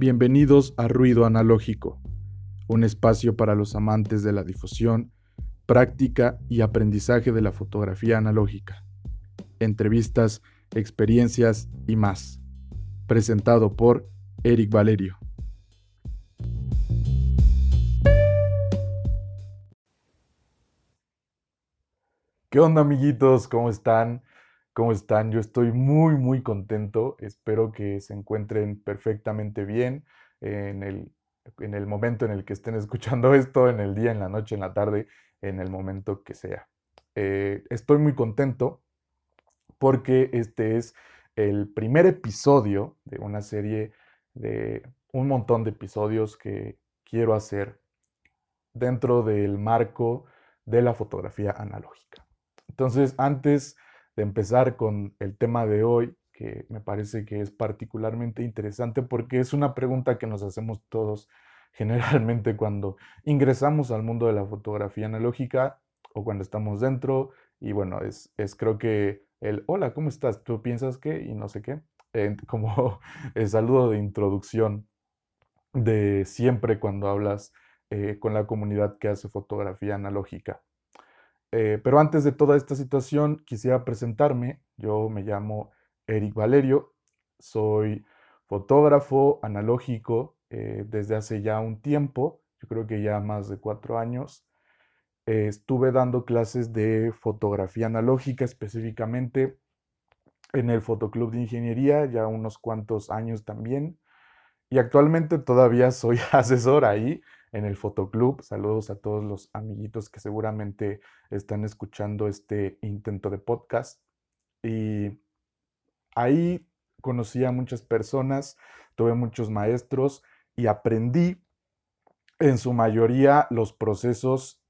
Bienvenidos a Ruido Analógico, un espacio para los amantes de la difusión, práctica y aprendizaje de la fotografía analógica. Entrevistas, experiencias y más. Presentado por Eric Valerio. ¿Qué onda amiguitos? ¿Cómo están? ¿Cómo están? Yo estoy muy, muy contento. Espero que se encuentren perfectamente bien en el, en el momento en el que estén escuchando esto, en el día, en la noche, en la tarde, en el momento que sea. Eh, estoy muy contento porque este es el primer episodio de una serie de un montón de episodios que quiero hacer dentro del marco de la fotografía analógica. Entonces, antes de empezar con el tema de hoy, que me parece que es particularmente interesante porque es una pregunta que nos hacemos todos generalmente cuando ingresamos al mundo de la fotografía analógica o cuando estamos dentro. Y bueno, es, es creo que el hola, ¿cómo estás? ¿Tú piensas que? Y no sé qué. como el saludo de introducción de siempre cuando hablas eh, con la comunidad que hace fotografía analógica. Eh, pero antes de toda esta situación, quisiera presentarme. Yo me llamo Eric Valerio, soy fotógrafo analógico eh, desde hace ya un tiempo, yo creo que ya más de cuatro años. Eh, estuve dando clases de fotografía analógica específicamente en el Fotoclub de Ingeniería, ya unos cuantos años también. Y actualmente todavía soy asesor ahí en el Fotoclub. Saludos a todos los amiguitos que seguramente están escuchando este intento de podcast. Y ahí conocí a muchas personas, tuve muchos maestros y aprendí en su mayoría los procesos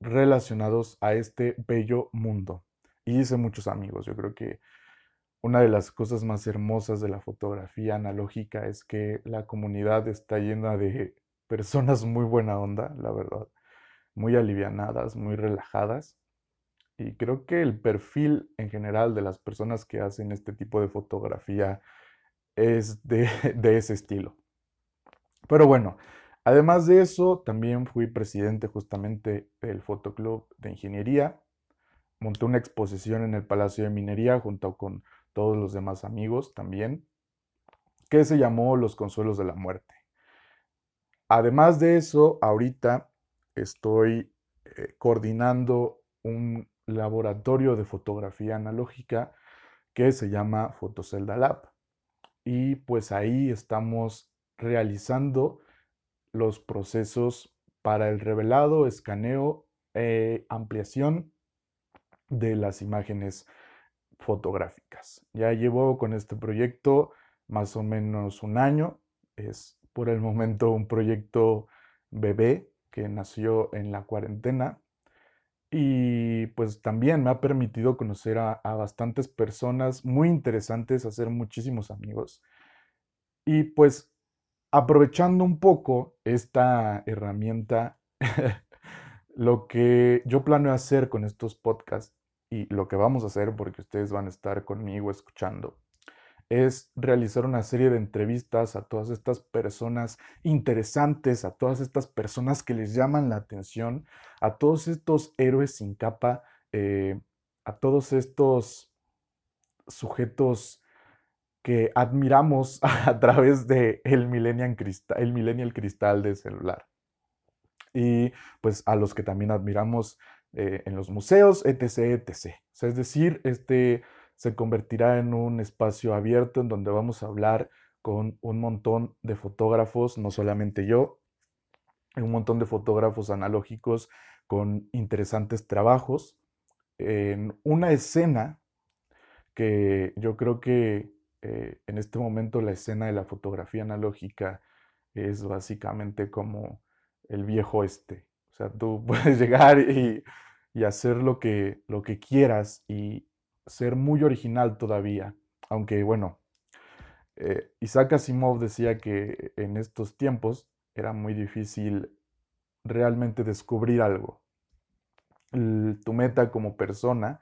relacionados a este bello mundo. Y hice muchos amigos. Yo creo que una de las cosas más hermosas de la fotografía analógica es que la comunidad está llena de personas muy buena onda, la verdad, muy alivianadas, muy relajadas. Y creo que el perfil en general de las personas que hacen este tipo de fotografía es de, de ese estilo. Pero bueno, además de eso, también fui presidente justamente del Fotoclub de Ingeniería. Monté una exposición en el Palacio de Minería junto con todos los demás amigos también, que se llamó Los Consuelos de la Muerte. Además de eso, ahorita estoy eh, coordinando un laboratorio de fotografía analógica que se llama Fotocelda Lab. Y pues ahí estamos realizando los procesos para el revelado, escaneo, e ampliación de las imágenes fotográficas. Ya llevo con este proyecto más o menos un año. Es por el momento un proyecto bebé que nació en la cuarentena. Y pues también me ha permitido conocer a, bastantes personas muy interesantes, hacer muchísimos amigos. Y pues aprovechando un poco esta herramienta, lo que yo planeo hacer con estos podcasts y lo que vamos a hacer porque ustedes van a estar conmigo escuchando es realizar una serie de entrevistas a todas estas personas interesantes, a todas estas personas que les llaman la atención, a todos estos héroes sin capa, eh, a todos estos sujetos que admiramos a través de el Millennial Cristal, el Cristal de celular. Y pues a los que también admiramos eh, en los museos, etc., etc. es decir, este se convertirá en un espacio abierto en donde vamos a hablar con un montón de fotógrafos, no solamente yo, un montón de fotógrafos analógicos con interesantes trabajos, en una escena que yo creo que eh, en este momento la escena de la fotografía analógica es básicamente como el viejo este. O sea, tú puedes llegar y, y hacer lo que, lo que quieras y, ser muy original todavía, aunque bueno, eh, Isaac Asimov decía que en estos tiempos era muy difícil realmente descubrir algo. tu meta como persona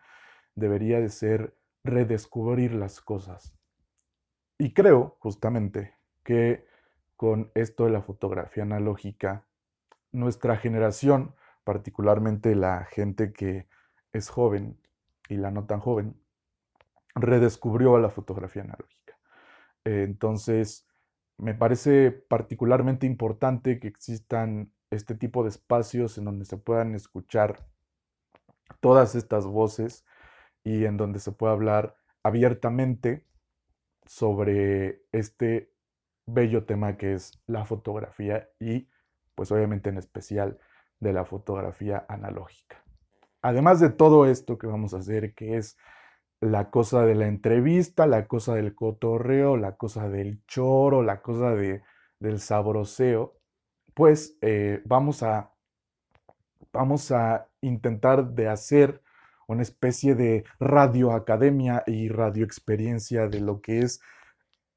debería de ser redescubrir las cosas. Y creo justamente que con esto de la fotografía analógica. Nuestra generación, particularmente la gente que es joven y la no tan joven, redescubrió la fotografía analógica. Entonces, me parece particularmente importante que existan este tipo de espacios en donde se puedan escuchar todas estas voces y en donde se pueda hablar abiertamente sobre este bello tema que es la fotografía y pues obviamente en especial de la fotografía analógica. Además de todo esto que vamos a hacer, que es la cosa de la entrevista, la cosa del cotorreo, la cosa del choro, la cosa de, del sabroseo, pues eh, vamos, a, vamos a intentar de hacer una especie de radioacademia y radioexperiencia de lo que es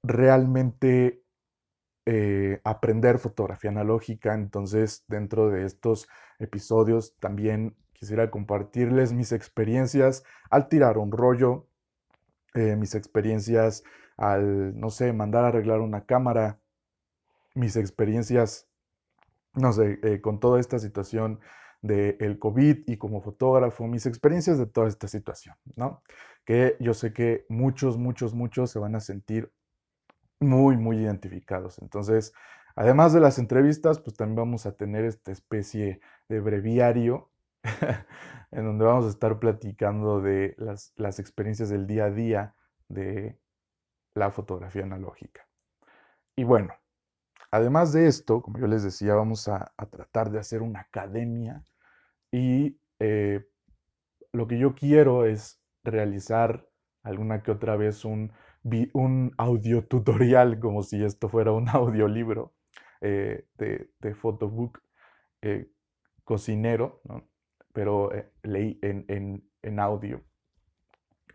realmente eh, aprender fotografía analógica. Entonces, dentro de estos episodios también quisiera compartirles mis experiencias al tirar un rollo, eh, mis experiencias al, no sé, mandar a arreglar una cámara, mis experiencias, no sé, eh, con toda esta situación del COVID y como fotógrafo, mis experiencias de toda esta situación, ¿no? Que yo sé que muchos, muchos, muchos se van a sentir muy, muy identificados. Entonces, además de las entrevistas, pues también vamos a tener esta especie de breviario en donde vamos a estar platicando de las, experiencias del día a día de la fotografía analógica. Y bueno, además de esto, como yo les decía, vamos a, tratar de hacer una academia y eh, lo que yo quiero es realizar alguna que otra vez un, un audio como si esto fuera un audiolibro eh, de, de photobook eh, cocinero, pero leí en, en, en audio,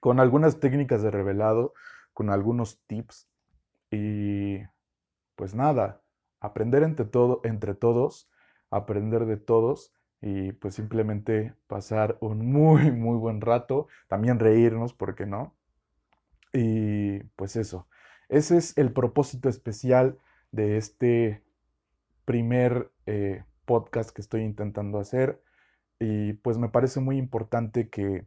con algunas técnicas de revelado, con algunos tips y pues nada, aprender entre, todo, entre todos, aprender de todos y pues simplemente pasar un muy, muy buen rato, también reírnos, ¿por qué no? Y pues eso, ese es el propósito especial de este primer eh, podcast que estoy intentando hacer y pues me parece muy importante que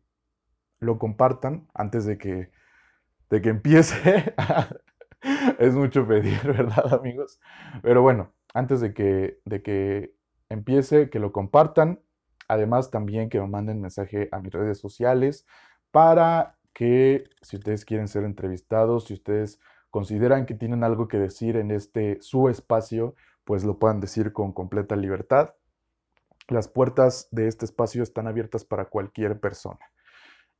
lo compartan antes de que, de que empiece. es mucho pedir, ¿verdad, amigos? Pero bueno, antes de que, de que empiece, que lo compartan. Además, también que me manden mensaje a mis redes sociales para que si ustedes quieren ser entrevistados, si ustedes consideran que tienen algo que decir en este su espacio, pues lo puedan decir con completa libertad. Las puertas de este espacio están abiertas para cualquier persona.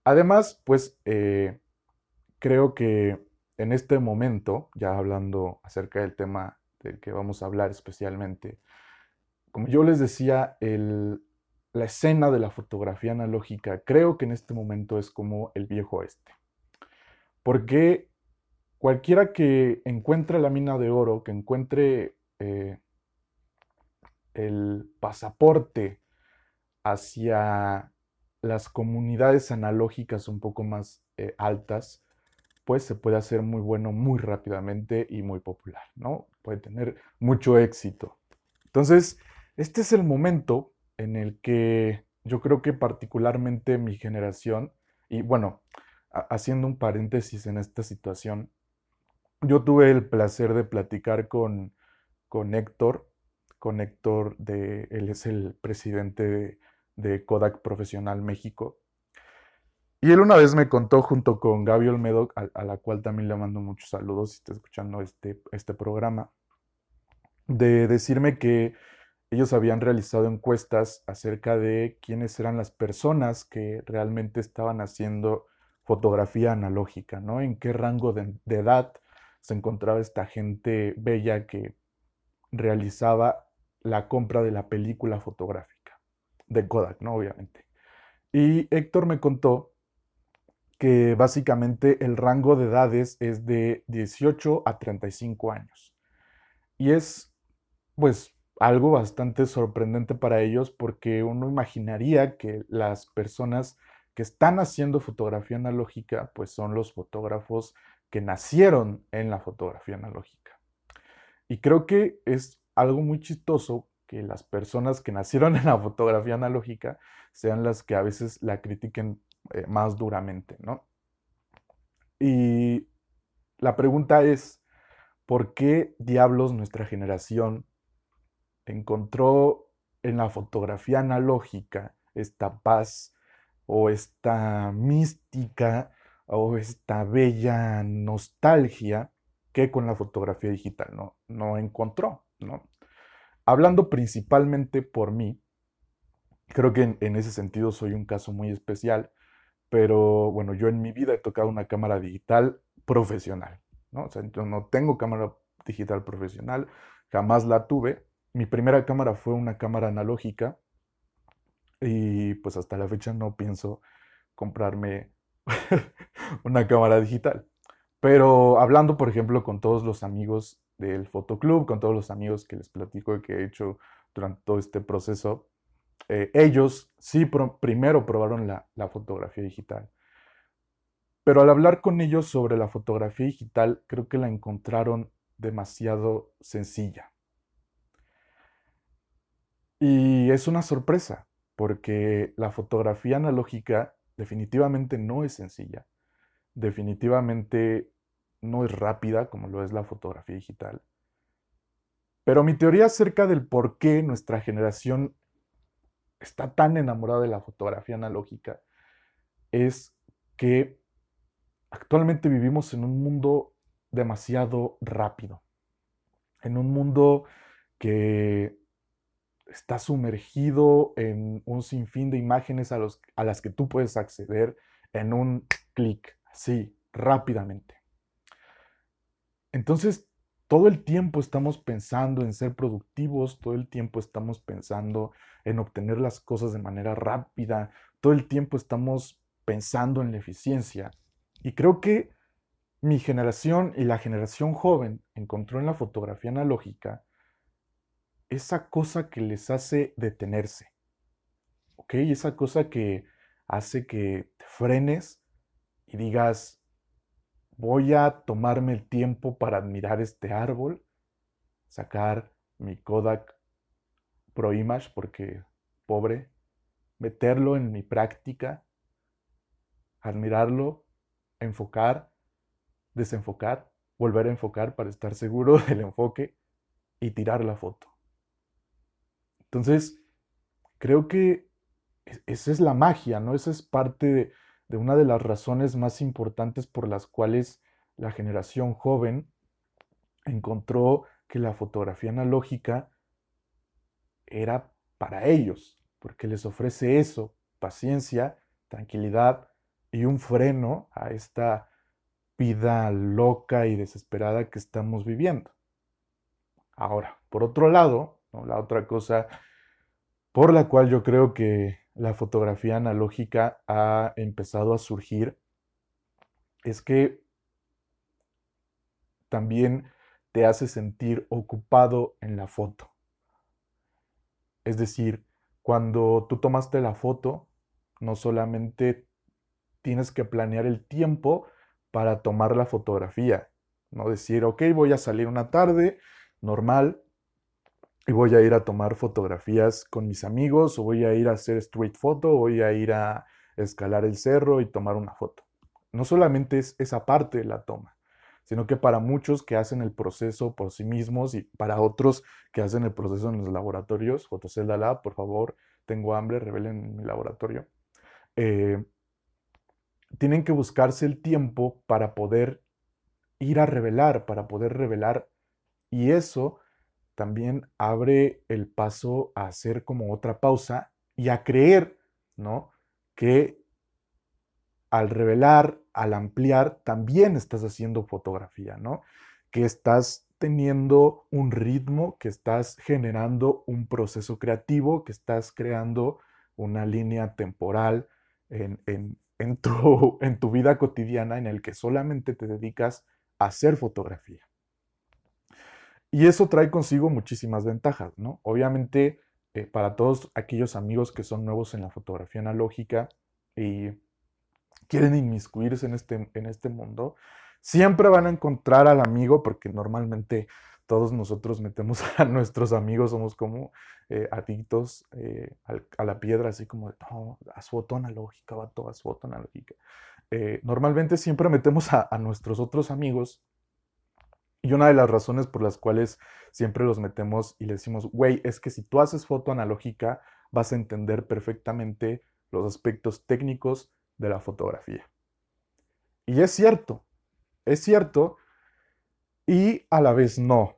Además, pues eh, creo que en este momento, ya hablando acerca del tema del que vamos a hablar especialmente, como yo les decía, la escena de la fotografía analógica creo que en este momento es como el viejo oeste. Porque cualquiera que encuentre la mina de oro, que encuentre eh, el pasaporte hacia las comunidades analógicas un poco más eh, altas, pues se puede hacer muy bueno muy rápidamente y muy popular, ¿no? Puede tener mucho éxito. Entonces, este es el momento en el que yo creo que particularmente mi generación, y bueno, haciendo un paréntesis en esta situación, yo tuve el placer de platicar con, con Héctor, con Héctor, de, él es el presidente de, Kodak Profesional México. Y él una vez me contó junto con Gaby Olmedo, a, la cual también le mando muchos saludos si está escuchando este, este programa, de decirme que ellos habían realizado encuestas acerca de quiénes eran las personas que realmente estaban haciendo fotografía analógica, ¿no? En qué rango de edad se encontraba esta gente bella que realizaba la compra de la película fotográfica de Kodak, ¿no? Obviamente. Y Héctor me contó que básicamente el rango de edades es de 18 a 35 años. Y es, pues, algo bastante sorprendente para ellos porque uno imaginaría que las personas que están haciendo fotografía analógica, pues son los fotógrafos que nacieron en la fotografía analógica. Y creo que es algo muy chistoso que las personas que nacieron en la fotografía analógica sean las que a veces la critiquen eh, más duramente, ¿no? Y la pregunta es, ¿por qué diablos nuestra generación encontró en la fotografía analógica esta paz o esta mística o esta bella nostalgia que con la fotografía digital no, no encontró, ¿no? Hablando principalmente por mí, creo que en, ese sentido soy un caso muy especial, pero bueno, yo en mi vida he tocado una cámara digital profesional, ¿no? Yo no tengo cámara digital profesional, jamás la tuve. Mi primera cámara fue una cámara analógica y pues hasta la fecha no pienso comprarme una cámara digital. Pero hablando, por ejemplo, con todos los amigos del fotoclub, con todos los amigos que les platico que he hecho durante todo este proceso, eh, ellos sí primero probaron la, la fotografía digital. Pero al hablar con ellos sobre la fotografía digital, creo que la encontraron demasiado sencilla. Y es una sorpresa, porque la fotografía analógica definitivamente no es sencilla. Definitivamente no es rápida como lo es la fotografía digital. Pero mi teoría acerca del por qué nuestra generación está tan enamorada de la fotografía analógica es que actualmente vivimos en un mundo demasiado rápido, en un mundo que está sumergido en un sinfín de imágenes a, las que tú puedes acceder en un clic, así, rápidamente. Entonces, todo el tiempo estamos pensando en ser productivos, todo el tiempo estamos pensando en obtener las cosas de manera rápida, todo el tiempo estamos pensando en la eficiencia. Y creo que mi generación y la generación joven encontró en la fotografía analógica esa cosa que les hace detenerse. ¿Ok? Esa cosa que hace que te frenes y digas, voy a tomarme el tiempo para admirar este árbol, sacar mi Kodak Pro Image porque pobre, meterlo en mi práctica, admirarlo, enfocar, desenfocar, volver a enfocar para estar seguro del enfoque y tirar la foto. Entonces, creo que esa es la magia, ¿no? Esa es parte de, de una de las razones más importantes por las cuales la generación joven encontró que la fotografía analógica era para ellos, porque les ofrece eso, paciencia, tranquilidad y un freno a esta vida loca y desesperada que estamos viviendo. Ahora, por otro lado, la otra cosa por la cual yo creo que la fotografía analógica ha empezado a surgir es que también te hace sentir ocupado en la foto. Es decir, cuando tú tomaste la foto, no solamente tienes que planear el tiempo para tomar la fotografía, no decir, ok, voy a salir una tarde normal y voy a ir a tomar fotografías con mis amigos o voy a ir a hacer street photo o voy a ir a escalar el cerro y tomar una foto. No solamente es esa parte la toma, sino que para muchos que hacen el proceso por sí mismos y para otros que hacen el proceso en los laboratorios, Fotocelda Lab, por favor, tengo hambre, revelen mi laboratorio, eh, tienen que buscarse el tiempo para poder ir a revelar, para poder revelar y eso también abre el paso a hacer como otra pausa y a creer, ¿no? Que al revelar, al ampliar, también estás haciendo fotografía, ¿no? Que estás teniendo un ritmo, que estás generando un proceso creativo, que estás creando una línea temporal en, tu, en tu vida cotidiana en el que solamente te dedicas a hacer fotografía. Y eso trae consigo muchísimas ventajas, ¿no? Obviamente, eh, para todos aquellos amigos que son nuevos en la fotografía analógica y quieren inmiscuirse en este, en este mundo, siempre van a encontrar al amigo, porque normalmente todos nosotros metemos a nuestros amigos, somos como eh, adictos eh, a la piedra, así como, no, haz foto analógica, vato, haz foto analógica. Normalmente siempre metemos a nuestros otros amigos y una de las razones por las cuales siempre los metemos y le decimos, güey, es que si tú haces foto analógica, vas a entender perfectamente los aspectos técnicos de la fotografía. Y es cierto, es cierto, y a la vez no.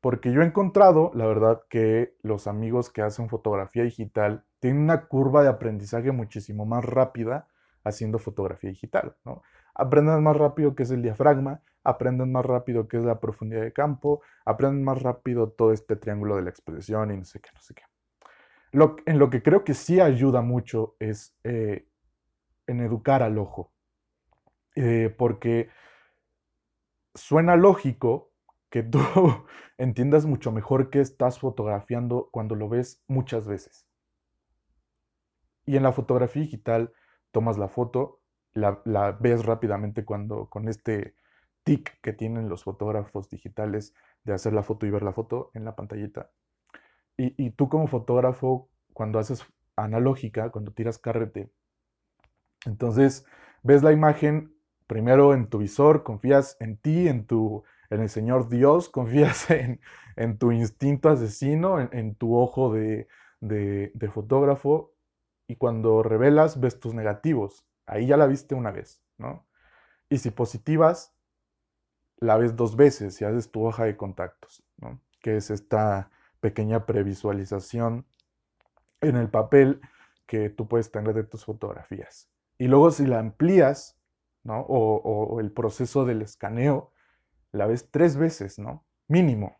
Porque yo he encontrado, la verdad, que los amigos que hacen fotografía digital tienen una curva de aprendizaje muchísimo más rápida haciendo fotografía digital, ¿no? Aprenden más rápido qué es el diafragma, aprenden más rápido qué es la profundidad de campo, aprenden más rápido todo este triángulo de la exposición y no sé qué, no sé qué. Lo, en lo que creo que sí ayuda mucho es eh, en educar al ojo, eh, porque suena lógico que tú entiendas mucho mejor qué estás fotografiando cuando lo ves muchas veces. Y en la fotografía digital tomas la foto, la, ves rápidamente cuando con este tic que tienen los fotógrafos digitales de hacer la foto y ver la foto en la pantallita. Y, tú como fotógrafo, cuando haces analógica, cuando tiras carrete, entonces ves la imagen primero en tu visor, confías en ti, en, tu, en el Señor Dios, confías en, en tu instinto asesino, en, tu ojo de, de, fotógrafo, y cuando revelas ves tus negativos. Ahí ya la viste una vez, ¿no? Y si positivas, la ves dos veces y haces tu hoja de contactos, ¿no? Que es esta pequeña previsualización en el papel que tú puedes tener de tus fotografías. Y luego si la amplías o, el proceso del escaneo, la ves tres veces, ¿no? Mínimo.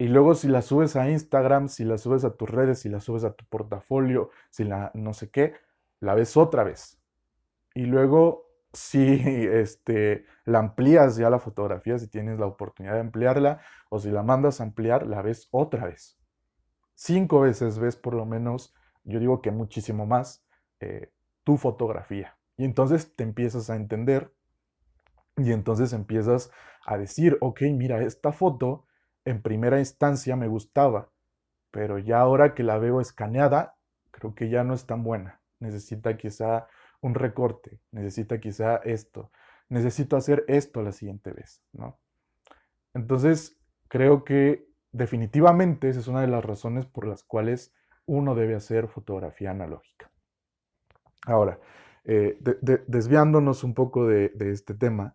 Y luego si la subes a Instagram, si la subes a tus redes, si la subes a tu portafolio, si la no sé qué, la ves otra vez. Y luego si este, la amplías ya la fotografía, si tienes la oportunidad de ampliarla, o si la mandas a ampliar, la ves otra vez. Cinco veces ves por lo menos, yo digo que muchísimo más, eh, tu fotografía. Y entonces te empiezas a entender y entonces empiezas a decir, ok, mira, esta foto en primera instancia me gustaba, pero ya ahora que la veo escaneada, creo que ya no es tan buena. Necesita quizá un recorte, necesita quizá esto, necesito hacer esto la siguiente vez, ¿no? Entonces, creo que definitivamente esa es una de las razones por las cuales uno debe hacer fotografía analógica. Ahora, eh, desviándonos un poco de, este tema,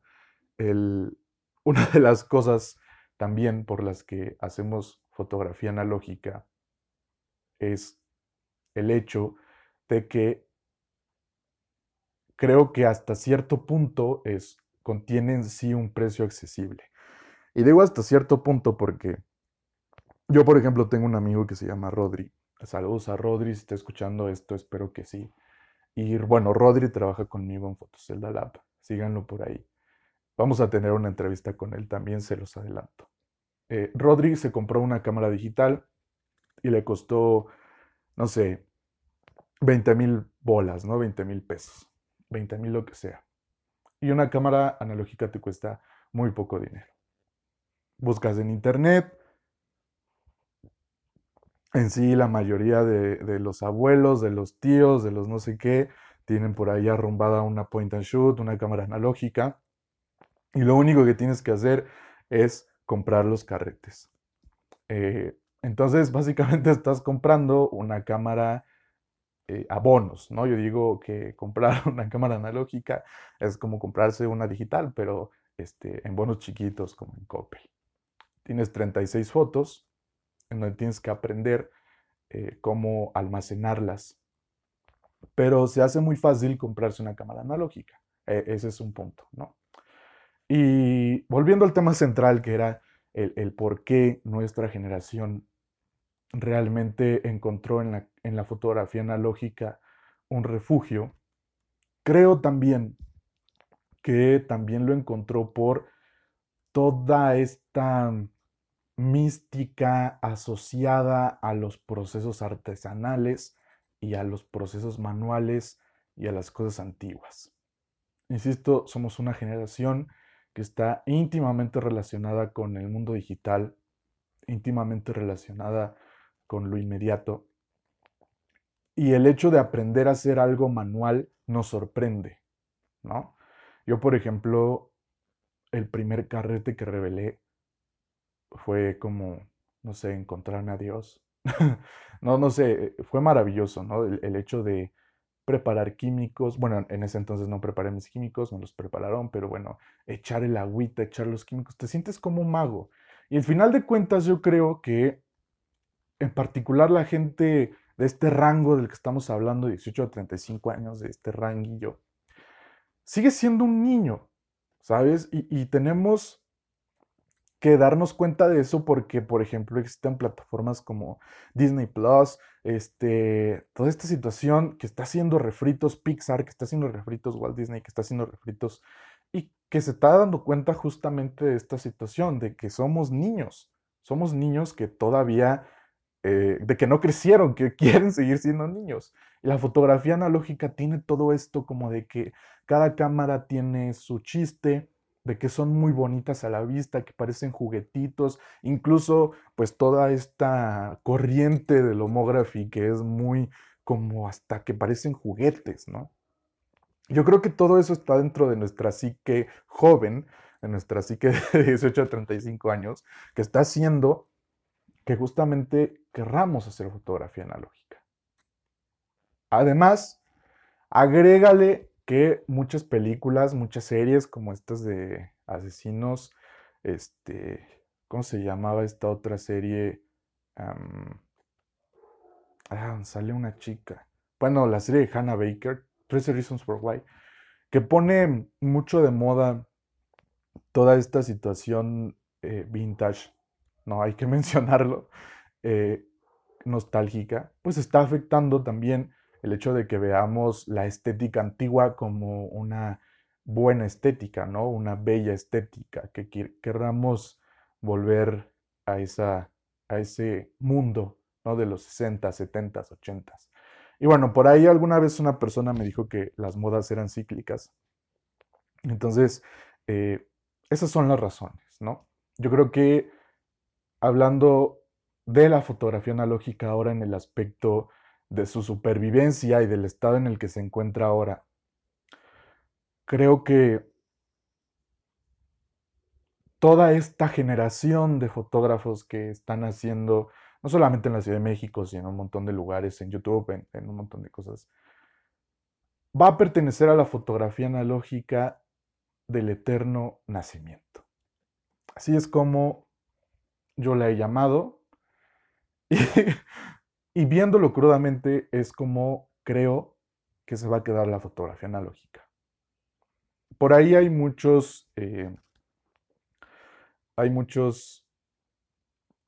una de las cosas también por las que hacemos fotografía analógica es el hecho de que creo que hasta cierto punto es, contiene en sí un precio accesible. Y digo hasta cierto punto porque yo, por ejemplo, tengo un amigo que se llama Rodri. Saludos a Rodri, si está escuchando esto, espero que sí. Y bueno, Rodri trabaja conmigo en Fotocelda Lab. Síganlo por ahí. Vamos a tener una entrevista con él también, se los adelanto. Eh, se compró una cámara digital y le costó, no sé, 20 mil bolas, ¿no? 20 mil pesos. 20 mil lo que sea. Y una cámara analógica te cuesta muy poco dinero. Buscas en internet, en sí la mayoría de, los abuelos, de los tíos, de los no sé qué, tienen por ahí arrumbada una point and shoot, una cámara analógica. Y lo único que tienes que hacer es comprar los carretes. Eh, entonces, básicamente estás comprando una cámara eh, a bonos, ¿no? Yo digo que comprar una cámara analógica es como comprarse una digital, pero este, en bonos chiquitos como en Coppel. Tienes 36 fotos, en donde tienes que aprender eh, cómo almacenarlas. Pero se hace muy fácil comprarse una cámara analógica. E, ese es un punto, ¿no? Y volviendo al tema central, que era el, por qué nuestra generación realmente encontró en la, en la fotografía analógica un refugio, creo también que también lo encontró por toda esta mística asociada a los procesos artesanales y a los procesos manuales y a las cosas antiguas. Insisto, somos una generación que está íntimamente relacionada con el mundo digital, íntimamente relacionada con lo inmediato. Y el hecho de aprender a hacer algo manual nos sorprende, ¿no? Yo, por ejemplo, el primer carrete que revelé fue como, no sé, encontrarme a Dios. no, no sé, fue maravilloso, ¿no? El, hecho de preparar químicos, bueno, en ese entonces no preparé mis químicos, me los prepararon, pero bueno, echar el agüita, echar los químicos, te sientes como un mago. Y al final de cuentas yo creo que en particular la gente de este rango del que estamos hablando, 18 a 35 años, de este ranguillo, sigue siendo un niño, ¿sabes? Y, tenemos que darnos cuenta de eso porque, por ejemplo, existen plataformas como Disney Plus, este, toda esta situación que está haciendo refritos Pixar, que está haciendo refritos Walt Disney, que está haciendo refritos y que se está dando cuenta justamente de esta situación, de que somos niños, somos niños que todavía eh, de que no crecieron, que quieren seguir siendo niños. Y la fotografía analógica tiene todo esto como de que cada cámara tiene su chiste, de que son muy bonitas a la vista, que parecen juguetitos, incluso pues toda esta corriente del homography que es muy como hasta que parecen juguetes, ¿no? Yo creo que todo eso está dentro de nuestra psique joven, de nuestra psique de 18 a 35 años, que está haciendo que justamente querramos hacer fotografía analógica. Además, agrégale que muchas películas, muchas series como estas de asesinos, este, ¿cómo se llamaba esta otra serie? ah, sale una chica. Bueno, la serie de Hannah Baker, 13 Reasons for Why, que pone mucho de moda toda esta situación eh, vintage no hay que mencionarlo, eh, nostálgica, pues está afectando también el hecho de que veamos la estética antigua como una buena estética, ¿no? Una bella estética, que querramos volver a, esa, a ese mundo, ¿no? De los 60, 70, 80. Y bueno, por ahí alguna vez una persona me dijo que las modas eran cíclicas. Entonces, eh, esas son las razones, ¿no? Yo creo que hablando de la fotografía analógica ahora en el aspecto de su supervivencia y del estado en el que se encuentra ahora, creo que toda esta generación de fotógrafos que están haciendo, no solamente en la Ciudad de México, sino en un montón de lugares, en YouTube, en, un montón de cosas, va a pertenecer a la fotografía analógica del eterno nacimiento. Así es como yo la he llamado. Y, viéndolo crudamente es como creo que se va a quedar la fotografía analógica. Por ahí hay muchos, eh, hay muchos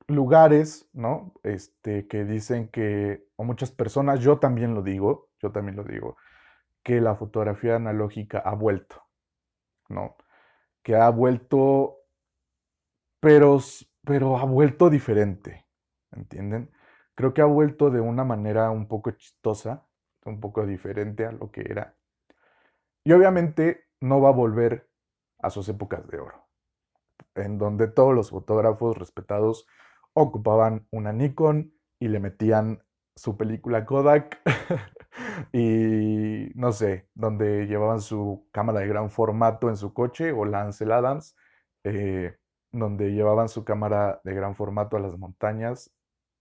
lugares, ¿no? Este, que dicen que, o muchas personas, yo también lo digo, yo también lo digo, que la fotografía analógica ha vuelto, ¿no? Que ha vuelto, pero pero ha vuelto diferente, ¿entienden? Creo que ha vuelto de una manera un poco chistosa, un poco diferente a lo que era. Y obviamente no va a volver a sus épocas de oro, en donde todos los fotógrafos respetados ocupaban una Nikon y le metían su película Kodak y no sé, donde llevaban su cámara de gran formato en su coche o la Ansel Adams. Eh, donde llevaban su cámara de gran formato a las montañas,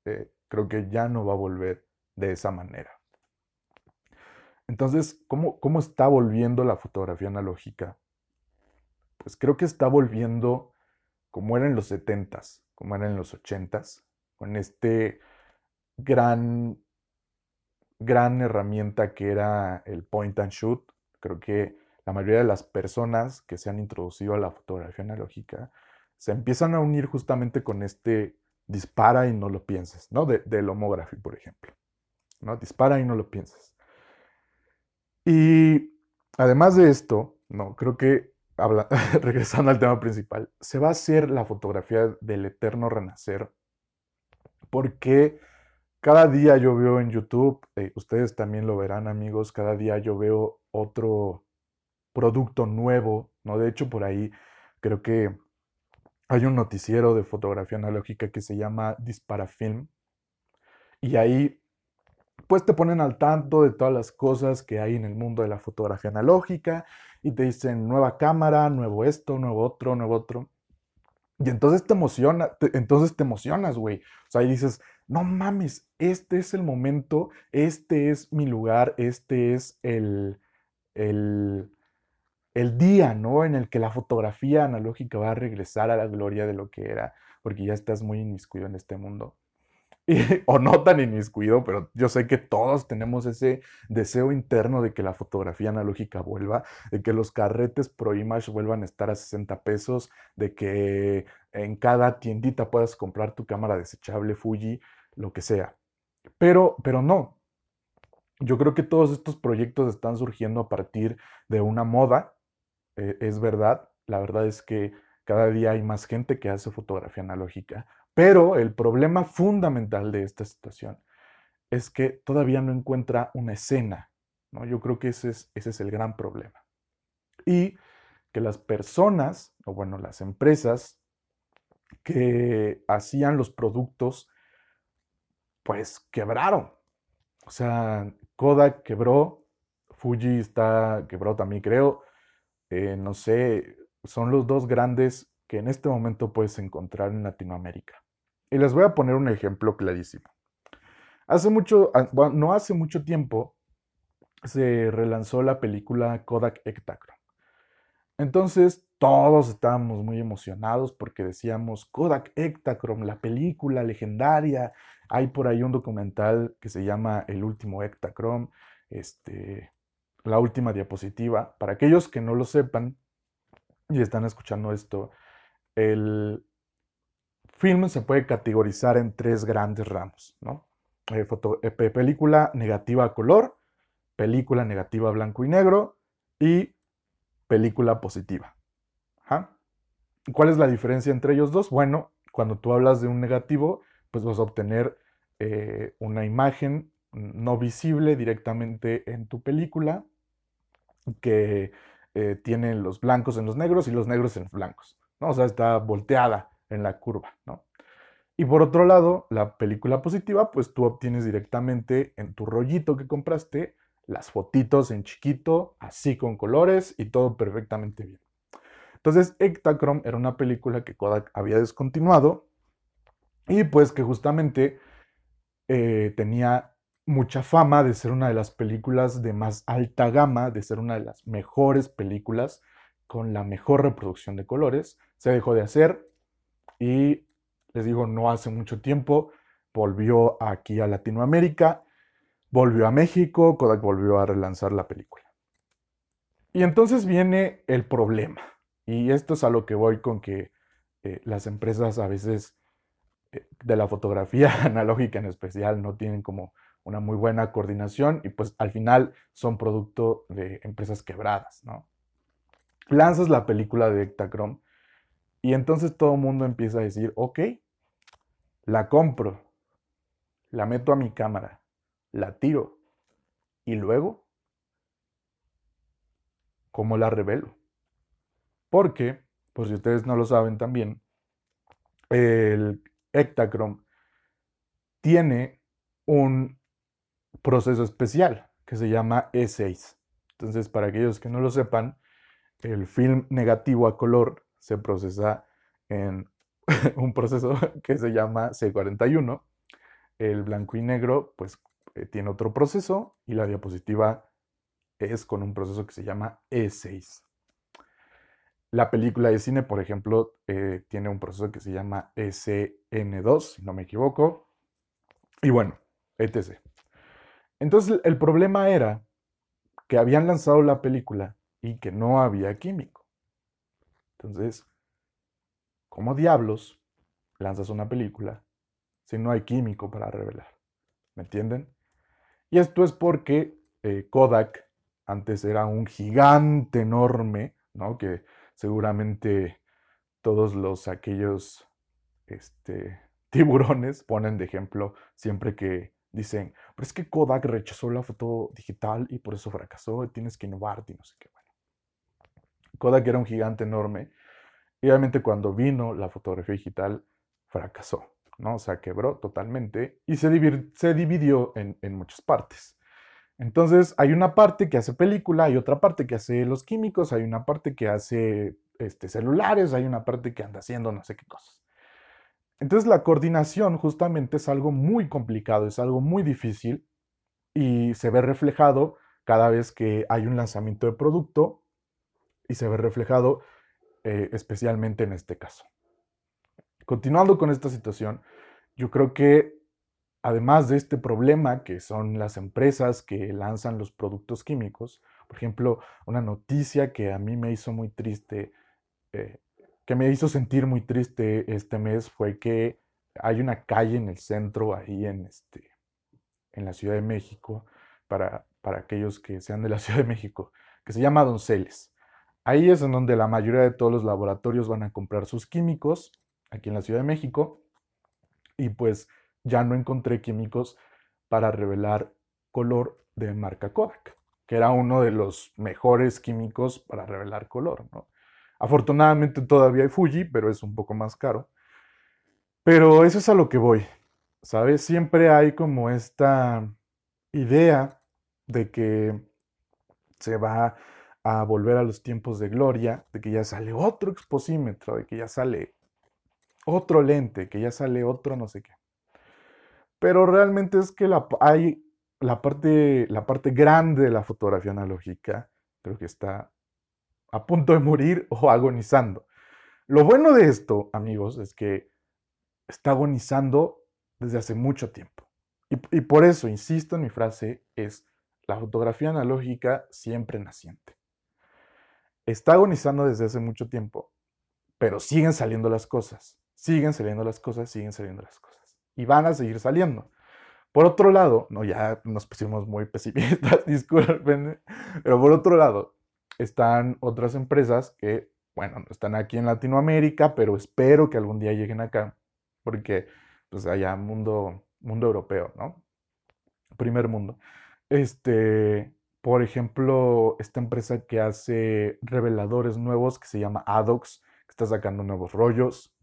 eh, creo que ya no va a volver de esa manera. Entonces, ¿cómo, ¿cómo está volviendo la fotografía analógica? Pues creo que está volviendo como era en los 70s, como era en los 80s, con este gran, gran herramienta que era el point and shoot. Creo que la mayoría de las personas que se han introducido a la fotografía analógica se empiezan a unir justamente con este dispara y no lo pienses, ¿no? De, del homography, por ejemplo. ¿no? Dispara y no lo pienses. Y además de esto, no, creo que, regresando al tema principal, se va a hacer la fotografía del eterno renacer, porque cada día yo veo en YouTube, eh, ustedes también lo verán amigos, cada día yo veo otro producto nuevo, ¿no? De hecho, por ahí creo que hay un noticiero de fotografía analógica que se llama Disparafilm. Y ahí pues te ponen al tanto de todas las cosas que hay en el mundo de la fotografía analógica y te dicen nueva cámara, nuevo esto, nuevo otro, nuevo otro. Y entonces te emociona, entonces te emocionas, güey. O sea, y dices, no mames, este es el momento, este es mi lugar, este es el, el, el día, ¿no? En el que la fotografía analógica va a regresar a la gloria de lo que era, porque ya estás muy inmiscuido en este mundo. o no tan inmiscuido, pero yo sé que todos tenemos ese deseo interno de que la fotografía analógica vuelva, de que los carretes Pro Image vuelvan a estar a 60 pesos, de que en cada tiendita puedas comprar tu cámara desechable Fuji, lo que sea. Pero, pero no. Yo creo que todos estos proyectos están surgiendo a partir de una moda, eh, es verdad. La verdad es que cada día hay más gente que hace fotografía analógica, pero el problema fundamental de esta situación es que todavía no encuentra una escena. ¿no? Yo creo que ese es, ese es el gran problema. Y que las personas, o bueno, las empresas que hacían los productos, pues quebraron. O sea, Kodak quebró, Fuji está quebró también creo. Eh, no sé, son los dos grandes que en este momento puedes encontrar en Latinoamérica. Y les voy a poner un ejemplo clarísimo. Hace mucho, ah, no hace mucho tiempo, se relanzó la película Kodak Ektachrome. Entonces, todos estábamos muy emocionados porque decíamos Kodak Ektachrome, la película legendaria. Hay por ahí un documental que se llama El último Ektachrome, este, la última diapositiva. Para aquellos que no lo sepan y están escuchando esto, el, film se puede categorizar en tres grandes ramos, ¿no? Eh, eh, película negativa a color, película negativa blanco y negro y película positiva. ¿Cuál es la diferencia entre ellos dos? Bueno, cuando tú hablas de un negativo, pues vas a obtener eh, una imagen no visible directamente en tu película que tiene los blancos en los negros y los negros en los blancos. ¿no? O sea, está volteada en la curva, ¿no? Y por otro lado, la película positiva, pues tú obtienes directamente en tu rollito que compraste las fotitos en chiquito, así con colores y todo perfectamente bien. Entonces, Ektachrome era una película que Kodak había descontinuado y pues que justamente eh, tenía mucha fama de ser una de las películas de más alta gama, de ser una de las mejores películas con la mejor reproducción de colores. Se dejó de hacer, y les digo, no hace mucho tiempo volvió aquí a Latinoamérica, volvió a México, Kodak volvió a relanzar la película. Y entonces viene el problema, y esto es a lo que voy con que eh, las empresas a veces eh, de la fotografía analógica en especial no tienen como una muy buena coordinación y pues al final son producto de empresas quebradas, ¿no? Lanzas la película de Ektachrome y entonces todo el mundo empieza a decir, ok, la compro, la meto a mi cámara, la tiro. Y luego, ¿cómo la revelo? Porque, por si ustedes no lo saben también, el Ektachrome tiene un proceso especial que se llama E6. Entonces, para aquellos que no lo sepan, el film negativo a color se procesa en un proceso que se llama C41. El blanco y negro, pues, eh, tiene otro proceso y la diapositiva es con un proceso que se llama E6. La película de cine, por ejemplo, eh, tiene un proceso que se llama SN2, si no me equivoco. Y bueno, etc. Entonces el problema era que habían lanzado la película y que no había químico. Entonces, ¿cómo diablos lanzas una película si no hay químico para revelar? ¿Me entienden? Y esto es porque eh, Kodak antes era un gigante enorme, ¿no? Que seguramente todos los aquellos este, tiburones ponen de ejemplo siempre que dicen, pero es que Kodak rechazó la foto digital y por eso fracasó, tienes que innovarte y no sé qué. Kodak era un gigante enorme Y obviamente cuando vino la fotografía digital, fracasó, ¿no? O sea, quebró totalmente y se, se dividió en, en muchas partes. Entonces, hay una parte que hace película, hay otra parte que hace los químicos, hay una parte que hace este, celulares, hay una parte que anda haciendo no sé qué cosas. Entonces, la coordinación justamente es algo muy complicado, es algo muy difícil y se ve reflejado cada vez que hay un lanzamiento de producto y se ve reflejado eh, especialmente en este caso. Continuando con esta situación, yo creo que además de este problema que son las empresas que lanzan los productos químicos, por ejemplo, una noticia que a mí me hizo muy triste, eh, que me hizo sentir muy triste este mes fue que hay una calle en el centro, ahí en, este, en la Ciudad de México, para, para aquellos que sean de la Ciudad de México, que se llama Donceles. Ahí es en donde la mayoría de todos los laboratorios van a comprar sus químicos, aquí en la Ciudad de México, y pues ya no encontré químicos para revelar color de marca Kodak, que era uno de los mejores químicos para revelar color. Afortunadamente todavía hay Fuji, pero es un poco más caro. Pero eso es a lo que voy, ¿sabes? Siempre hay como esta idea de que se va a volver a los tiempos de gloria, de que ya sale otro exposímetro, de que ya sale otro lente, que ya sale otro no sé qué. Pero realmente es que hay la parte, la parte grande de la fotografía analógica, creo que está a punto de morir o agonizando. Lo bueno de esto, amigos, es que está agonizando desde hace mucho tiempo. Y, por eso, insisto en mi frase, es la fotografía analógica siempre naciente. Está agonizando desde hace mucho tiempo, pero siguen saliendo las cosas, siguen saliendo las cosas, siguen saliendo las cosas y van a seguir saliendo. Por otro lado, no, ya nos pusimos muy pesimistas, disculpen, pero por otro lado, están otras empresas que, bueno, están aquí en Latinoamérica, pero espero que algún día lleguen acá, porque pues allá mundo, mundo europeo, ¿no? Primer mundo. Este, por ejemplo, esta empresa que hace reveladores nuevos que se llama Adox, que está sacando nuevos rollos.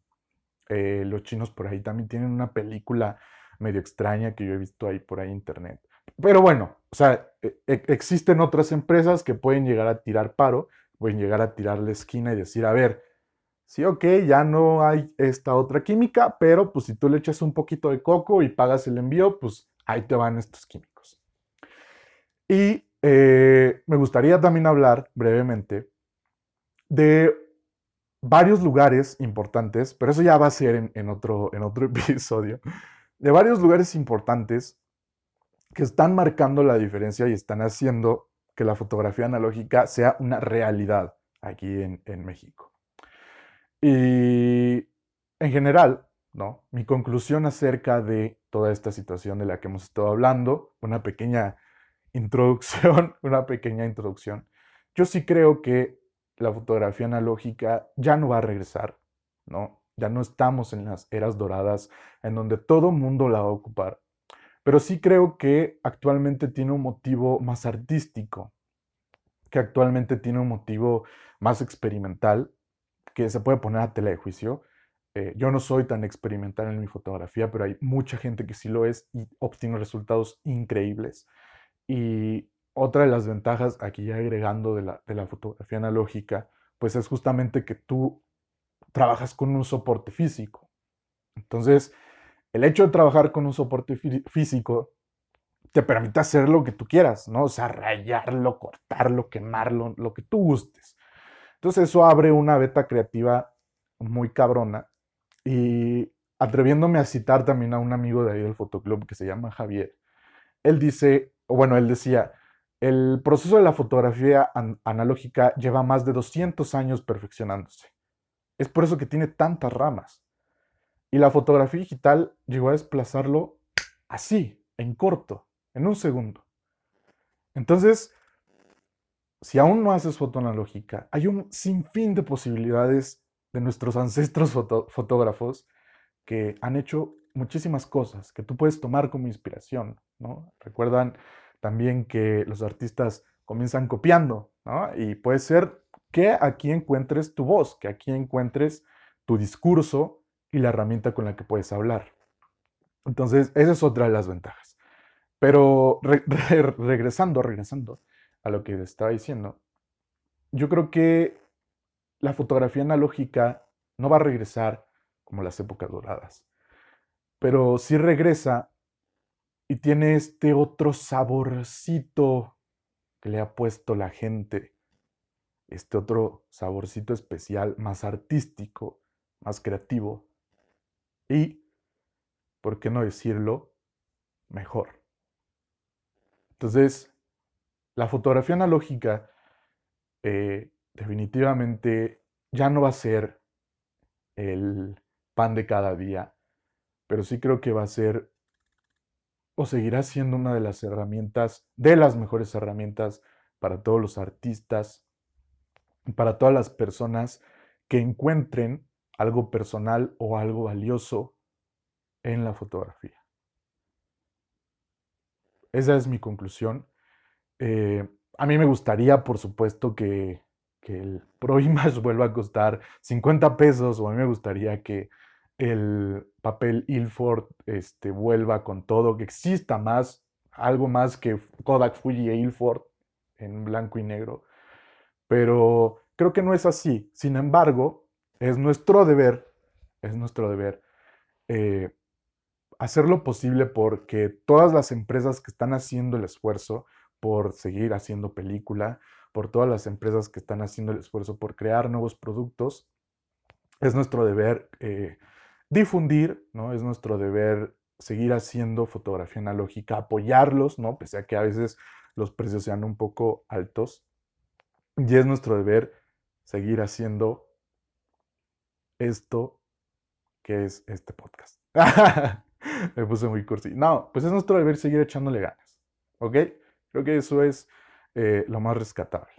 Eh, los chinos por ahí también tienen una película medio extraña que yo he visto ahí por ahí en internet. Pero bueno, o sea, e, e, existen otras empresas que pueden llegar a tirar paro, pueden llegar a tirar la esquina y decir, a ver, sí, ok, ya no hay esta otra química, pero pues si tú le echas un poquito de coco y pagas el envío, pues ahí te van estos químicos. Y eh, me gustaría también hablar brevemente de varios lugares importantes, pero eso ya va a ser en, otro, en otro episodio, de varios lugares importantes que están marcando la diferencia y están haciendo que la fotografía analógica sea una realidad aquí en, en México. Y en general, ¿no? Mi conclusión acerca de toda esta situación de la que hemos estado hablando, una pequeña introducción, una pequeña introducción. Yo sí creo que la fotografía analógica ya no va a regresar, ¿no? Ya no estamos en las eras doradas en donde todo mundo la va a ocupar. Pero sí creo que actualmente tiene un motivo más artístico, que actualmente tiene un motivo más experimental, que se puede poner a tela de juicio. Eh, yo no soy tan experimental en mi fotografía, pero hay mucha gente que sí lo es y obtiene resultados increíbles. Y otra de las ventajas, aquí ya agregando de la, fotografía analógica, pues es justamente que tú trabajas con un soporte físico. Entonces, el hecho de trabajar con un soporte físico te permite hacer lo que tú quieras, ¿no? O sea, rayarlo, cortarlo, quemarlo, lo que tú gustes. Entonces, eso abre una beta creativa muy cabrona. Y atreviéndome a citar también a un amigo de ahí del fotoclub que se llama Javier, él dice, bueno, él decía, el proceso de la fotografía analógica lleva más de 200 años perfeccionándose. Es por eso que tiene tantas ramas. Y la fotografía digital llegó a desplazarlo así, en corto, en un segundo. Entonces, si aún no haces foto analógica, hay un sinfín de posibilidades de nuestros ancestros fotógrafos que han hecho muchísimas cosas que tú puedes tomar como inspiración, ¿no? Recuerdan también que los artistas comienzan copiando. Y puede ser que aquí encuentres tu voz, que aquí encuentres tu discurso y la herramienta con la que puedes hablar. Entonces, esa es otra de las ventajas. Pero regresando, regresando a lo que estaba diciendo, yo creo que la fotografía analógica no va a regresar como las épocas doradas, pero sí regresa y tiene este otro saborcito que le ha puesto la gente, este otro saborcito especial, más artístico, más creativo y, ¿por qué no decirlo? Mejor. Entonces, la fotografía analógica eh, definitivamente ya no va a ser el pan de cada día, pero sí creo que va a ser o seguirá siendo una de las herramientas, de las mejores herramientas para todos los artistas, para todas las personas que encuentren algo personal o algo valioso en la fotografía. Esa es mi conclusión. Eh, a mí me gustaría, por supuesto, que, el Pro Image vuelva a costar 50 pesos, o a mí me gustaría que el papel Ilford este, vuelva con todo, que exista más, algo más que Kodak, Fuji e Ilford en blanco y negro. Pero creo que no es así. Sin embargo, es nuestro deber, es nuestro deber eh, hacer lo posible porque todas las empresas que están haciendo el esfuerzo por seguir haciendo película, por todas las empresas que están haciendo el esfuerzo por crear nuevos productos, es nuestro deber eh, difundir, ¿no? Es nuestro deber seguir haciendo fotografía analógica, apoyarlos, ¿no? Pese a que a veces los precios sean un poco altos. Y es nuestro deber seguir haciendo esto que es este podcast. Me puse muy cursi. No, pues es nuestro deber seguir echándole ganas. ¿Ok? Creo que eso es eh, lo más rescatable.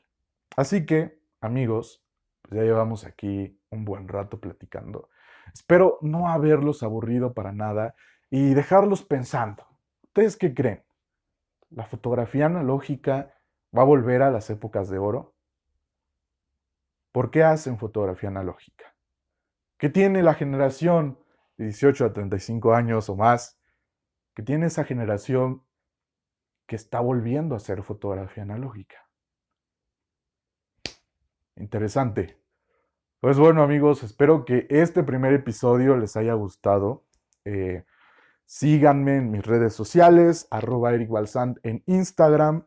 Así que, amigos, pues ya llevamos aquí un buen rato platicando. Espero no haberlos aburrido para nada y dejarlos pensando. ¿Ustedes qué creen? ¿La fotografía analógica va a volver a las épocas de oro? ¿Por qué hacen fotografía analógica? ¿Qué tiene la generación de 18 a 35 años o más? ¿Qué tiene esa generación que está volviendo a hacer fotografía analógica? Interesante. Pues bueno amigos, espero que este primer episodio les haya gustado. Eh, síganme en mis redes sociales, arroba Eric en Instagram.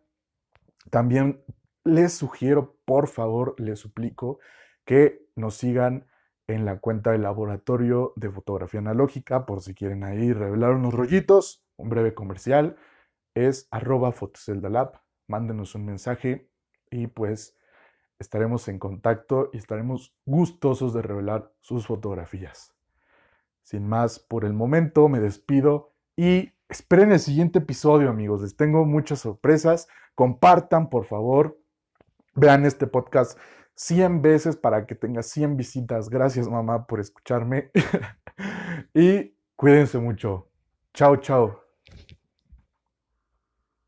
También les sugiero, por favor, les suplico que nos sigan en la cuenta del laboratorio de fotografía analógica, por si quieren ahí revelar unos rollitos, un breve comercial, es arroba fotoceldalab, mándenos un mensaje y pues estaremos en contacto y estaremos gustosos de revelar sus fotografías. Sin más, por el momento me despido y esperen el siguiente episodio, amigos. Les tengo muchas sorpresas. Compartan, por favor. Vean este podcast 100 veces para que tenga 100 visitas. Gracias, mamá, por escucharme. y cuídense mucho. Chao, chao.